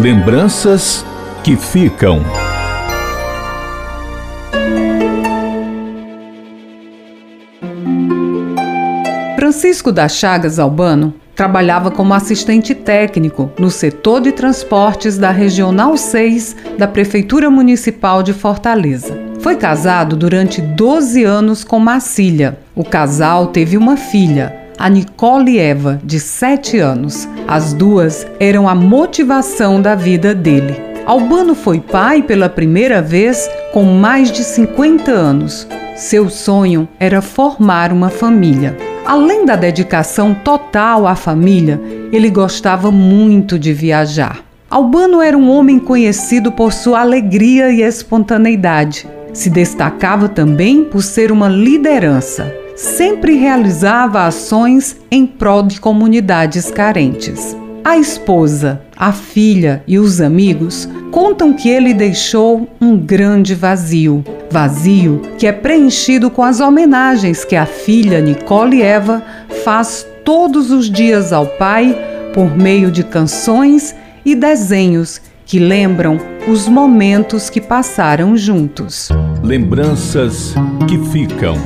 Lembranças que ficam. Francisco das Chagas Albano trabalhava como assistente técnico no setor de transportes da Regional 6 da Prefeitura Municipal de Fortaleza. Foi casado durante 12 anos com Marcília. O casal teve uma filha, a Nicole Eva, de 7 anos. As duas eram a motivação da vida dele. Albano foi pai pela primeira vez com mais de 50 anos. Seu sonho era formar uma família. Além da dedicação total à família, ele gostava muito de viajar. Albano era um homem conhecido por sua alegria e espontaneidade. Se destacava também por ser uma liderança sempre realizava ações em prol de comunidades carentes. A esposa, a filha e os amigos contam que ele deixou um grande vazio. Vazio que é preenchido com as homenagens que a filha Nicole Eva faz todos os dias ao pai por meio de canções e desenhos que lembram os momentos que passaram juntos. Lembranças que ficam.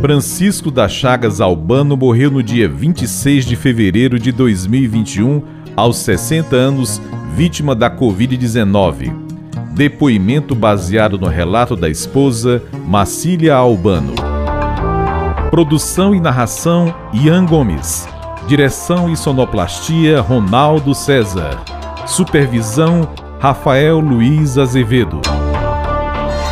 Francisco da Chagas Albano morreu no dia 26 de fevereiro de 2021, aos 60 anos, vítima da Covid-19. Depoimento baseado no relato da esposa, Macília Albano. Produção e narração, Ian Gomes. Direção e sonoplastia, Ronaldo César. Supervisão, Rafael Luiz Azevedo.